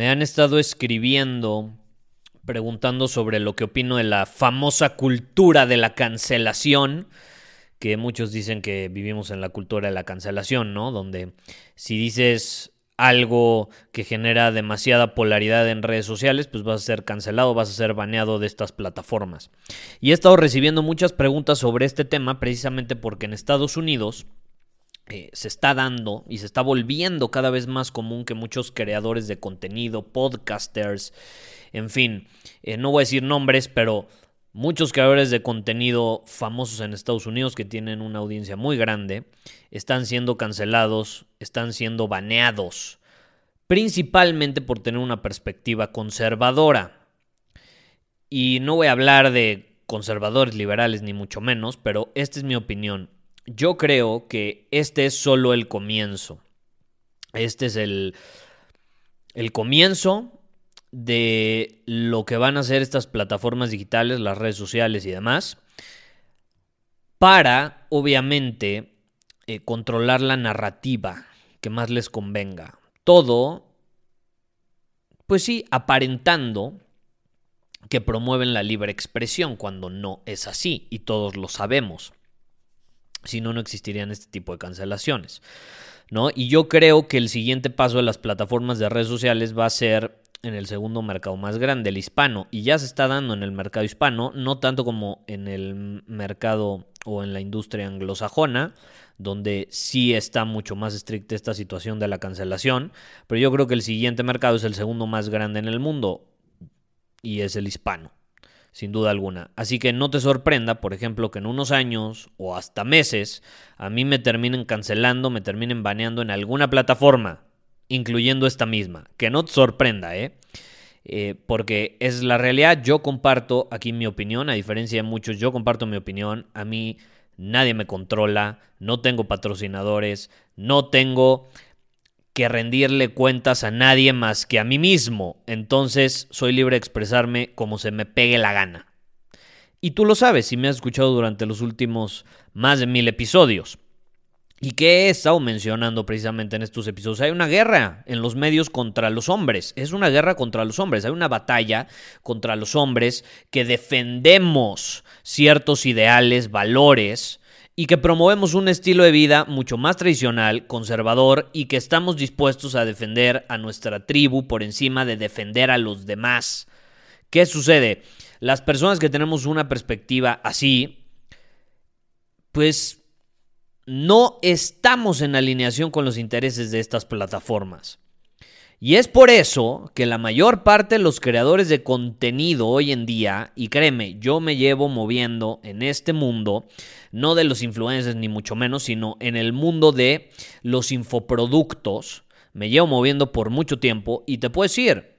Me han estado escribiendo preguntando sobre lo que opino de la famosa cultura de la cancelación, que muchos dicen que vivimos en la cultura de la cancelación, ¿no? Donde si dices algo que genera demasiada polaridad en redes sociales, pues vas a ser cancelado, vas a ser baneado de estas plataformas. Y he estado recibiendo muchas preguntas sobre este tema precisamente porque en Estados Unidos eh, se está dando y se está volviendo cada vez más común que muchos creadores de contenido, podcasters, en fin, eh, no voy a decir nombres, pero muchos creadores de contenido famosos en Estados Unidos que tienen una audiencia muy grande están siendo cancelados, están siendo baneados, principalmente por tener una perspectiva conservadora. Y no voy a hablar de conservadores liberales ni mucho menos, pero esta es mi opinión. Yo creo que este es solo el comienzo. Este es el, el comienzo de lo que van a hacer estas plataformas digitales, las redes sociales y demás, para, obviamente, eh, controlar la narrativa que más les convenga. Todo, pues sí, aparentando que promueven la libre expresión cuando no es así y todos lo sabemos. Si no, no existirían este tipo de cancelaciones. ¿no? Y yo creo que el siguiente paso de las plataformas de redes sociales va a ser en el segundo mercado más grande, el hispano, y ya se está dando en el mercado hispano, no tanto como en el mercado o en la industria anglosajona, donde sí está mucho más estricta esta situación de la cancelación, pero yo creo que el siguiente mercado es el segundo más grande en el mundo y es el hispano, sin duda alguna. Así que no te sorprenda, por ejemplo, que en unos años o hasta meses a mí me terminen cancelando, me terminen baneando en alguna plataforma incluyendo esta misma. Que no te sorprenda, ¿eh? ¿eh? porque es la realidad. Yo comparto aquí mi opinión, a diferencia de muchos, yo comparto mi opinión. A mí nadie me controla, no tengo patrocinadores, no tengo que rendirle cuentas a nadie más que a mí mismo. Entonces soy libre de expresarme como se me pegue la gana. Y tú lo sabes si me has escuchado durante los últimos más de mil episodios. ¿Y qué he estado mencionando precisamente en estos episodios? Hay una guerra en los medios contra los hombres. Es una guerra contra los hombres. Hay una batalla contra los hombres que defendemos ciertos ideales, valores y que promovemos un estilo de vida mucho más tradicional, conservador y que estamos dispuestos a defender a nuestra tribu por encima de defender a los demás. ¿Qué sucede? Las personas que tenemos una perspectiva así, pues no estamos en alineación con los intereses de estas plataformas. Y es por eso que la mayor parte de los creadores de contenido hoy en día, y créeme, yo me llevo moviendo en este mundo, no de los influencers ni mucho menos, sino en el mundo de los infoproductos, me llevo moviendo por mucho tiempo y te puedo decir,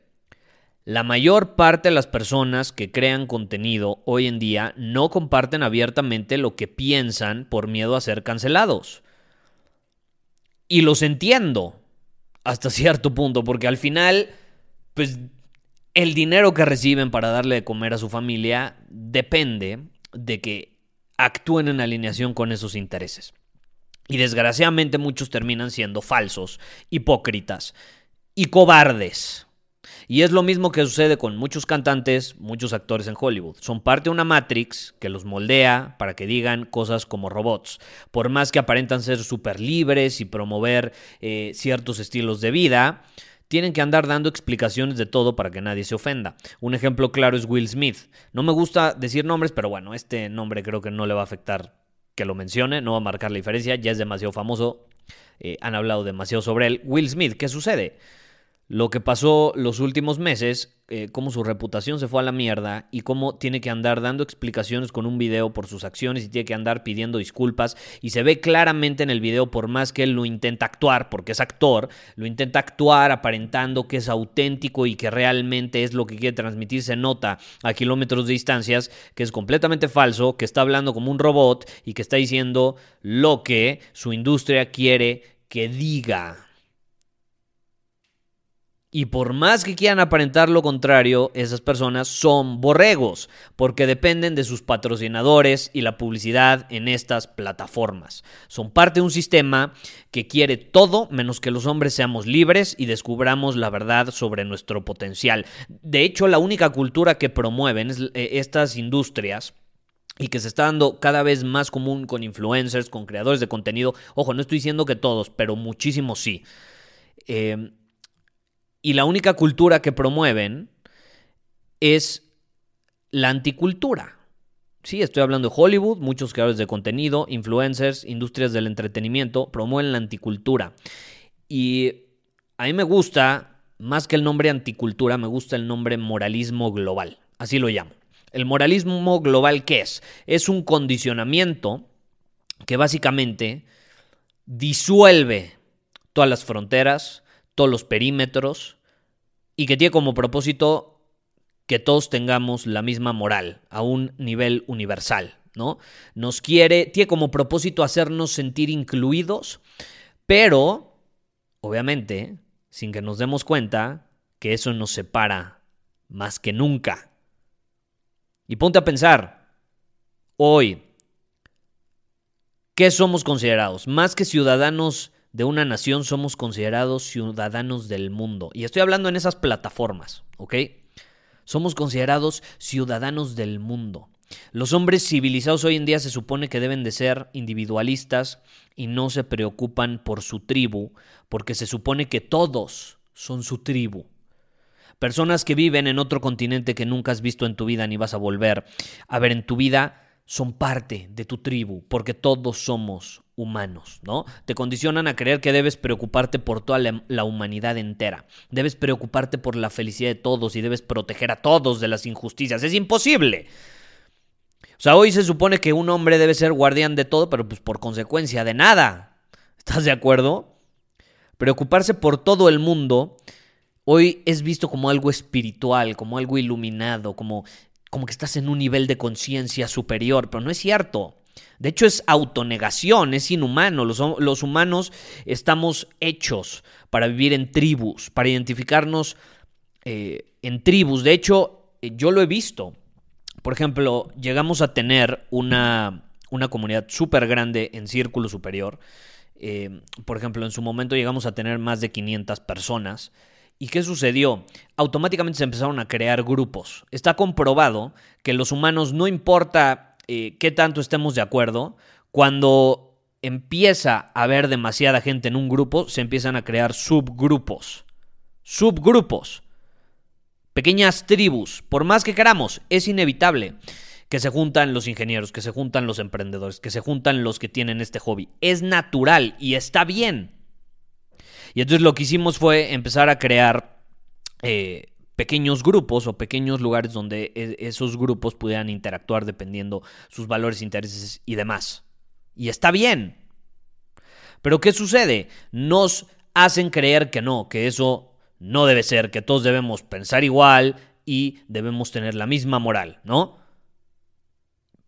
la mayor parte de las personas que crean contenido hoy en día no comparten abiertamente lo que piensan por miedo a ser cancelados. Y los entiendo hasta cierto punto, porque al final, pues el dinero que reciben para darle de comer a su familia depende de que actúen en alineación con esos intereses. Y desgraciadamente muchos terminan siendo falsos, hipócritas y cobardes. Y es lo mismo que sucede con muchos cantantes, muchos actores en Hollywood. Son parte de una Matrix que los moldea para que digan cosas como robots. Por más que aparentan ser súper libres y promover eh, ciertos estilos de vida, tienen que andar dando explicaciones de todo para que nadie se ofenda. Un ejemplo claro es Will Smith. No me gusta decir nombres, pero bueno, este nombre creo que no le va a afectar que lo mencione, no va a marcar la diferencia, ya es demasiado famoso, eh, han hablado demasiado sobre él. Will Smith, ¿qué sucede? Lo que pasó los últimos meses, eh, cómo su reputación se fue a la mierda y cómo tiene que andar dando explicaciones con un video por sus acciones y tiene que andar pidiendo disculpas. Y se ve claramente en el video, por más que él lo intenta actuar, porque es actor, lo intenta actuar aparentando que es auténtico y que realmente es lo que quiere transmitir, se nota a kilómetros de distancias que es completamente falso, que está hablando como un robot y que está diciendo lo que su industria quiere que diga. Y por más que quieran aparentar lo contrario, esas personas son borregos, porque dependen de sus patrocinadores y la publicidad en estas plataformas. Son parte de un sistema que quiere todo menos que los hombres seamos libres y descubramos la verdad sobre nuestro potencial. De hecho, la única cultura que promueven eh, estas industrias y que se está dando cada vez más común con influencers, con creadores de contenido. Ojo, no estoy diciendo que todos, pero muchísimos sí. Eh, y la única cultura que promueven es la anticultura. Sí, estoy hablando de Hollywood, muchos creadores de contenido, influencers, industrias del entretenimiento, promueven la anticultura. Y a mí me gusta, más que el nombre anticultura, me gusta el nombre moralismo global. Así lo llamo. El moralismo global, ¿qué es? Es un condicionamiento que básicamente disuelve todas las fronteras, todos los perímetros y que tiene como propósito que todos tengamos la misma moral a un nivel universal, ¿no? Nos quiere, tiene como propósito hacernos sentir incluidos, pero, obviamente, sin que nos demos cuenta que eso nos separa más que nunca. Y ponte a pensar, hoy, ¿qué somos considerados? Más que ciudadanos de una nación somos considerados ciudadanos del mundo. Y estoy hablando en esas plataformas, ¿ok? Somos considerados ciudadanos del mundo. Los hombres civilizados hoy en día se supone que deben de ser individualistas y no se preocupan por su tribu, porque se supone que todos son su tribu. Personas que viven en otro continente que nunca has visto en tu vida ni vas a volver a ver en tu vida son parte de tu tribu, porque todos somos humanos, ¿no? Te condicionan a creer que debes preocuparte por toda la, humanidad entera. Debes preocuparte por la felicidad de todos y debes proteger a todos de las injusticias. Es imposible. O sea, hoy se supone que un hombre debe ser guardián de todo, pero pues por consecuencia de nada. ¿Estás de acuerdo? Preocuparse por todo el mundo hoy es visto como algo espiritual, como algo iluminado, como, como que estás en un nivel de conciencia superior, pero no es cierto. De hecho, es autonegación, es inhumano. Los, humanos estamos hechos para vivir en tribus, para identificarnos eh, en tribus. De hecho, eh, yo lo he visto. Por ejemplo, llegamos a tener una, una comunidad súper grande en Círculo Superior. Eh, por ejemplo, en su momento llegamos a tener más de 500 personas. ¿Y qué sucedió? Automáticamente se empezaron a crear grupos. Está comprobado que los humanos, no importa eh, qué tanto estemos de acuerdo, cuando empieza a haber demasiada gente en un grupo, se empiezan a crear subgrupos. Subgrupos. Pequeñas tribus. Por más que queramos, es inevitable que se juntan los ingenieros, que se juntan los emprendedores, que se juntan los que tienen este hobby. Es natural y está bien. Y entonces lo que hicimos fue empezar a crear eh, pequeños grupos o pequeños lugares donde e, esos grupos pudieran interactuar dependiendo sus valores, intereses y demás. Y está bien. Pero ¿qué sucede? Nos hacen creer que no, que eso no debe ser, que todos debemos pensar igual y debemos tener la misma moral, ¿no?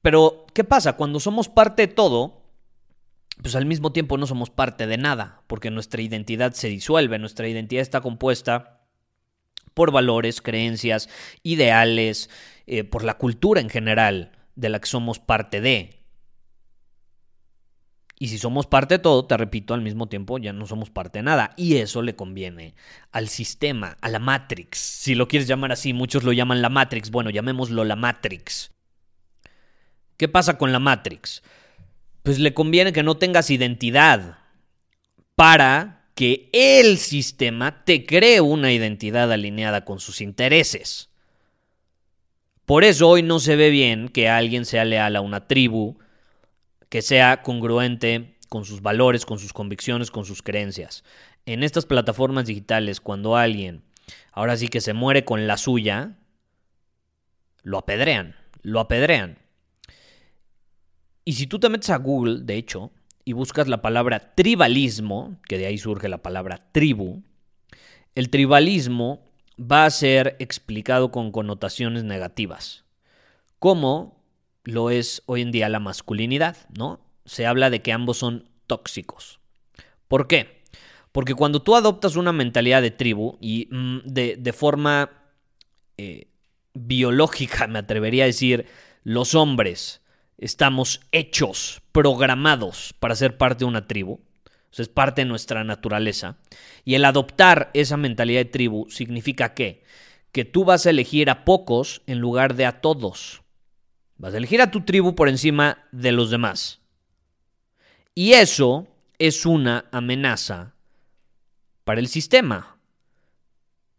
Pero, ¿qué pasa? Cuando somos parte de todo, pues al mismo tiempo no somos parte de nada, porque nuestra identidad se disuelve, nuestra identidad está compuesta por valores, creencias, ideales, eh, por la cultura en general de la que somos parte de. Y si somos parte de todo, te repito, al mismo tiempo ya no somos parte de nada. Y eso le conviene al sistema, a la Matrix. Si lo quieres llamar así, muchos lo llaman la Matrix. Bueno, llamémoslo la Matrix. ¿Qué pasa con la Matrix? Pues le conviene que no tengas identidad para que el sistema te cree una identidad alineada con sus intereses. Por eso hoy no se ve bien que alguien sea leal a una tribu, que sea congruente con sus valores, con sus convicciones, con sus creencias. En estas plataformas digitales, cuando alguien ahora sí que se muere con la suya, lo apedrean, lo apedrean. Y si tú te metes a Google, de hecho, y buscas la palabra tribalismo, que de ahí surge la palabra tribu, el tribalismo va a ser explicado con connotaciones negativas, como lo es hoy en día la masculinidad, ¿no? Se habla de que ambos son tóxicos. ¿Por qué? Porque cuando tú adoptas una mentalidad de tribu y mm, de, forma eh, biológica, me atrevería a decir, los hombres estamos hechos, programados para ser parte de una tribu. es parte de nuestra naturaleza. Y el adoptar esa mentalidad de tribu significa que, que tú vas a elegir a pocos en lugar de a todos. Vas a elegir a tu tribu por encima de los demás. Y eso es una amenaza para el sistema,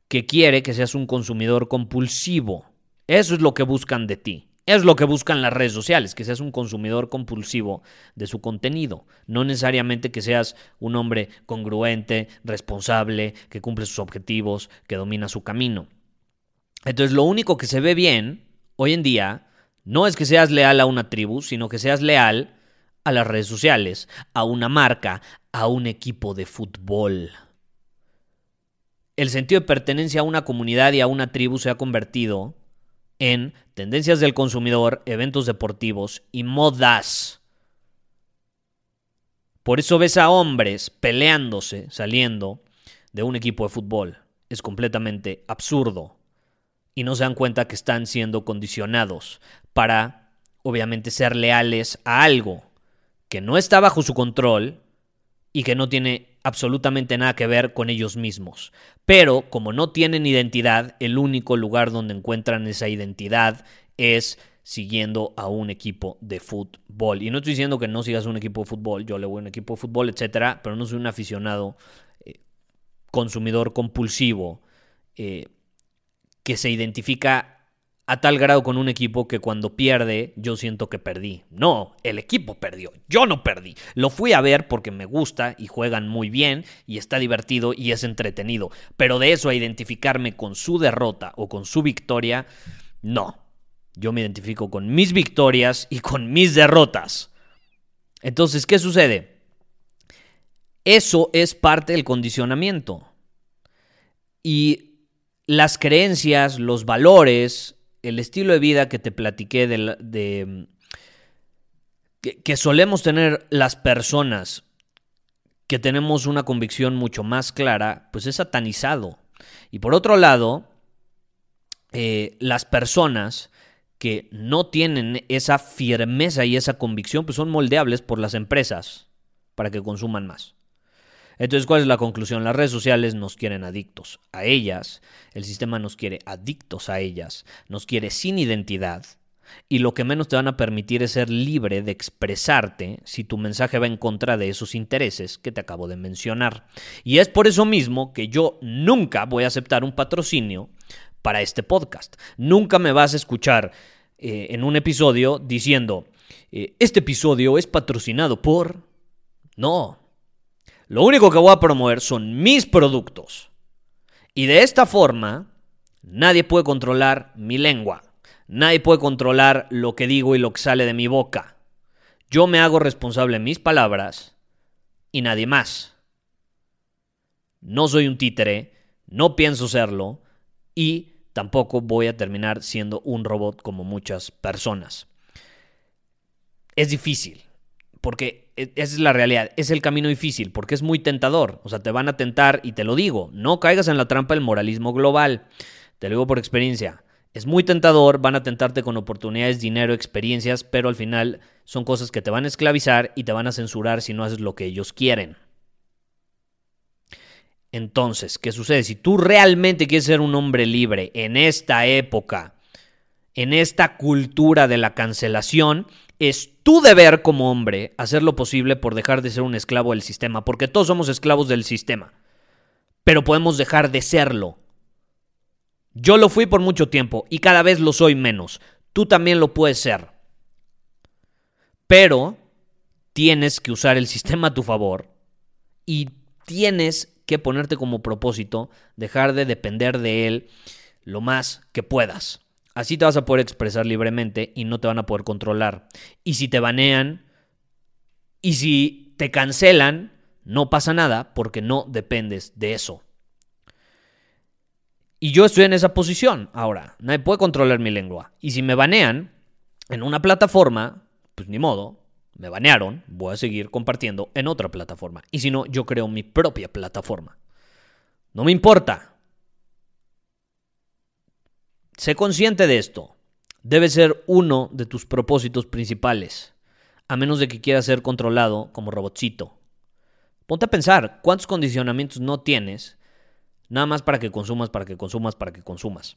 que quiere que seas un consumidor compulsivo. Eso es lo que buscan de ti. Es lo que buscan las redes sociales, que seas un consumidor compulsivo de su contenido. No necesariamente que seas un hombre congruente, responsable, que cumple sus objetivos, que domina su camino. Entonces lo único que se ve bien hoy en día no es que seas leal a una tribu, sino que seas leal a las redes sociales, a una marca, a un equipo de fútbol. El sentido de pertenencia a una comunidad y a una tribu se ha convertido en tendencias del consumidor, eventos deportivos y modas. Por eso ves a hombres peleándose, saliendo de un equipo de fútbol. Es completamente absurdo. Y no se dan cuenta que están siendo condicionados para, obviamente, ser leales a algo que no está bajo su control y que no tiene absolutamente nada que ver con ellos mismos. Pero como no tienen identidad, el único lugar donde encuentran esa identidad es siguiendo a un equipo de fútbol. Y no estoy diciendo que no sigas un equipo de fútbol, yo le voy a un equipo de fútbol, etcétera, pero no soy un aficionado eh, consumidor compulsivo eh, que se identifica a tal grado con un equipo que cuando pierde yo siento que perdí. No, el equipo perdió, yo no perdí. Lo fui a ver porque me gusta y juegan muy bien y está divertido y es entretenido. Pero de eso a identificarme con su derrota o con su victoria, no. Yo me identifico con mis victorias y con mis derrotas. Entonces, ¿qué sucede? Eso es parte del condicionamiento. Y las creencias, los valores, el estilo de vida que te platiqué de, que, solemos tener las personas que tenemos una convicción mucho más clara, pues es satanizado. Y por otro lado, eh, las personas que no tienen esa firmeza y esa convicción, pues son moldeables por las empresas para que consuman más. Entonces, ¿cuál es la conclusión? Las redes sociales nos quieren adictos a ellas, el sistema nos quiere adictos a ellas, nos quiere sin identidad y lo que menos te van a permitir es ser libre de expresarte si tu mensaje va en contra de esos intereses que te acabo de mencionar. Y es por eso mismo que yo nunca voy a aceptar un patrocinio para este podcast. Nunca me vas a escuchar eh, en un episodio diciendo, eh, este episodio es patrocinado por... No, lo único que voy a promover son mis productos. Y de esta forma, nadie puede controlar mi lengua. Nadie puede controlar lo que digo y lo que sale de mi boca. Yo me hago responsable de mis palabras y nadie más. No soy un títere, no pienso serlo y tampoco voy a terminar siendo un robot como muchas personas. Es difícil, porque e, esa es la realidad, es el camino difícil, porque es muy tentador, o sea, te van a tentar y te lo digo, no caigas en la trampa del moralismo global, te lo digo por experiencia, es muy tentador, van a tentarte con oportunidades, dinero, experiencias, pero al final son cosas que te van a esclavizar y te van a censurar si no haces lo que ellos quieren. Entonces, ¿qué sucede? Si tú realmente quieres ser un hombre libre en esta época, en esta cultura de la cancelación, es tu deber como hombre hacer lo posible por dejar de ser un esclavo del sistema, porque todos somos esclavos del sistema, pero podemos dejar de serlo. Yo lo fui por mucho tiempo y cada vez lo soy menos. Tú también lo puedes ser. Pero tienes que usar el sistema a tu favor y tienes que ponerte como propósito dejar de depender de él lo más que puedas. Así te vas a poder expresar libremente y no te van a poder controlar. Y si te banean y si te cancelan, no pasa nada porque no dependes de eso. Y yo estoy en esa posición ahora. Nadie puede controlar mi lengua. Y si me banean en una plataforma, pues ni modo, me banearon, voy a seguir compartiendo en otra plataforma. Y si no, yo creo mi propia plataforma. No me importa. Sé consciente de esto. Debe ser uno de tus propósitos principales, a menos de que quieras ser controlado como robotcito. Ponte a pensar cuántos condicionamientos no tienes, nada más para que consumas, para que consumas, para que consumas.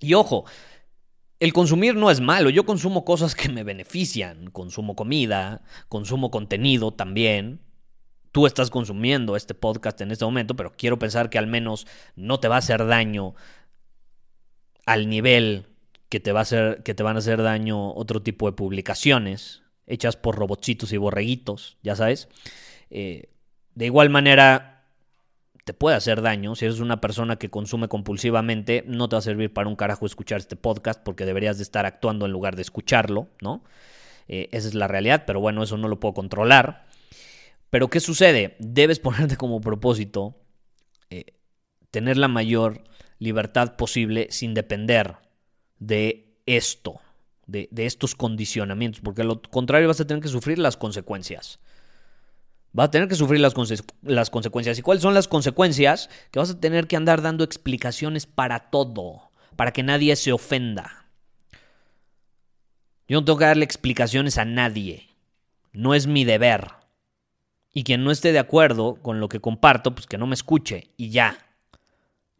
Y ojo, el consumir no es malo, yo consumo cosas que me benefician, consumo comida, consumo contenido también. Tú estás consumiendo este podcast en este momento, pero quiero pensar que al menos no te va a hacer daño al nivel que te, va a hacer, que te van a hacer daño otro tipo de publicaciones hechas por robotcitos y borreguitos, ya sabes. Eh, de igual manera, te puede hacer daño. Si eres una persona que consume compulsivamente, no te va a servir para un carajo escuchar este podcast porque deberías de estar actuando en lugar de escucharlo, ¿no? Eh, esa es la realidad, pero bueno, eso no lo puedo controlar. Pero ¿qué sucede? Debes ponerte como propósito eh, tener la mayor libertad posible sin depender de esto, de, de estos condicionamientos, porque lo contrario vas a tener que sufrir las consecuencias vas a tener que sufrir las, las, consecuencias. ¿Y cuáles son las consecuencias? Que vas a tener que andar dando explicaciones para todo, para que nadie se ofenda. Yo no tengo que darle explicaciones a nadie. No es mi deber. Y quien no esté de acuerdo con lo que comparto, pues que no me escuche y ya.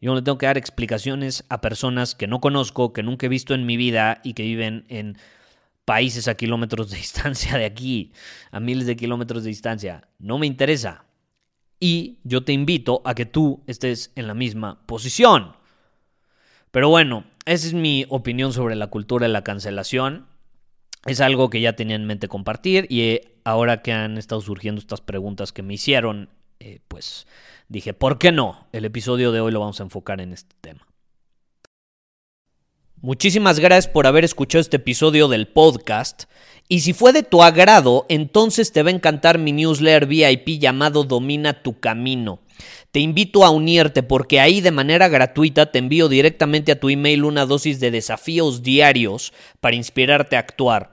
Yo no tengo que dar explicaciones a personas que no conozco, que nunca he visto en mi vida y que viven en países a kilómetros de distancia de aquí, a miles de kilómetros de distancia. No me interesa. Y yo te invito a que tú estés en la misma posición. Pero bueno, esa es mi opinión sobre la cultura de la cancelación. Es algo que ya tenía en mente compartir y eh, ahora que han estado surgiendo estas preguntas que me hicieron, eh, pues dije, ¿por qué no? El episodio de hoy lo vamos a enfocar en este tema. Muchísimas gracias por haber escuchado este episodio del podcast. Y si fue de tu agrado, entonces te va a encantar mi newsletter VIP llamado Domina tu Camino. Te invito a unirte porque ahí de manera gratuita te envío directamente a tu email una dosis de desafíos diarios para inspirarte a actuar.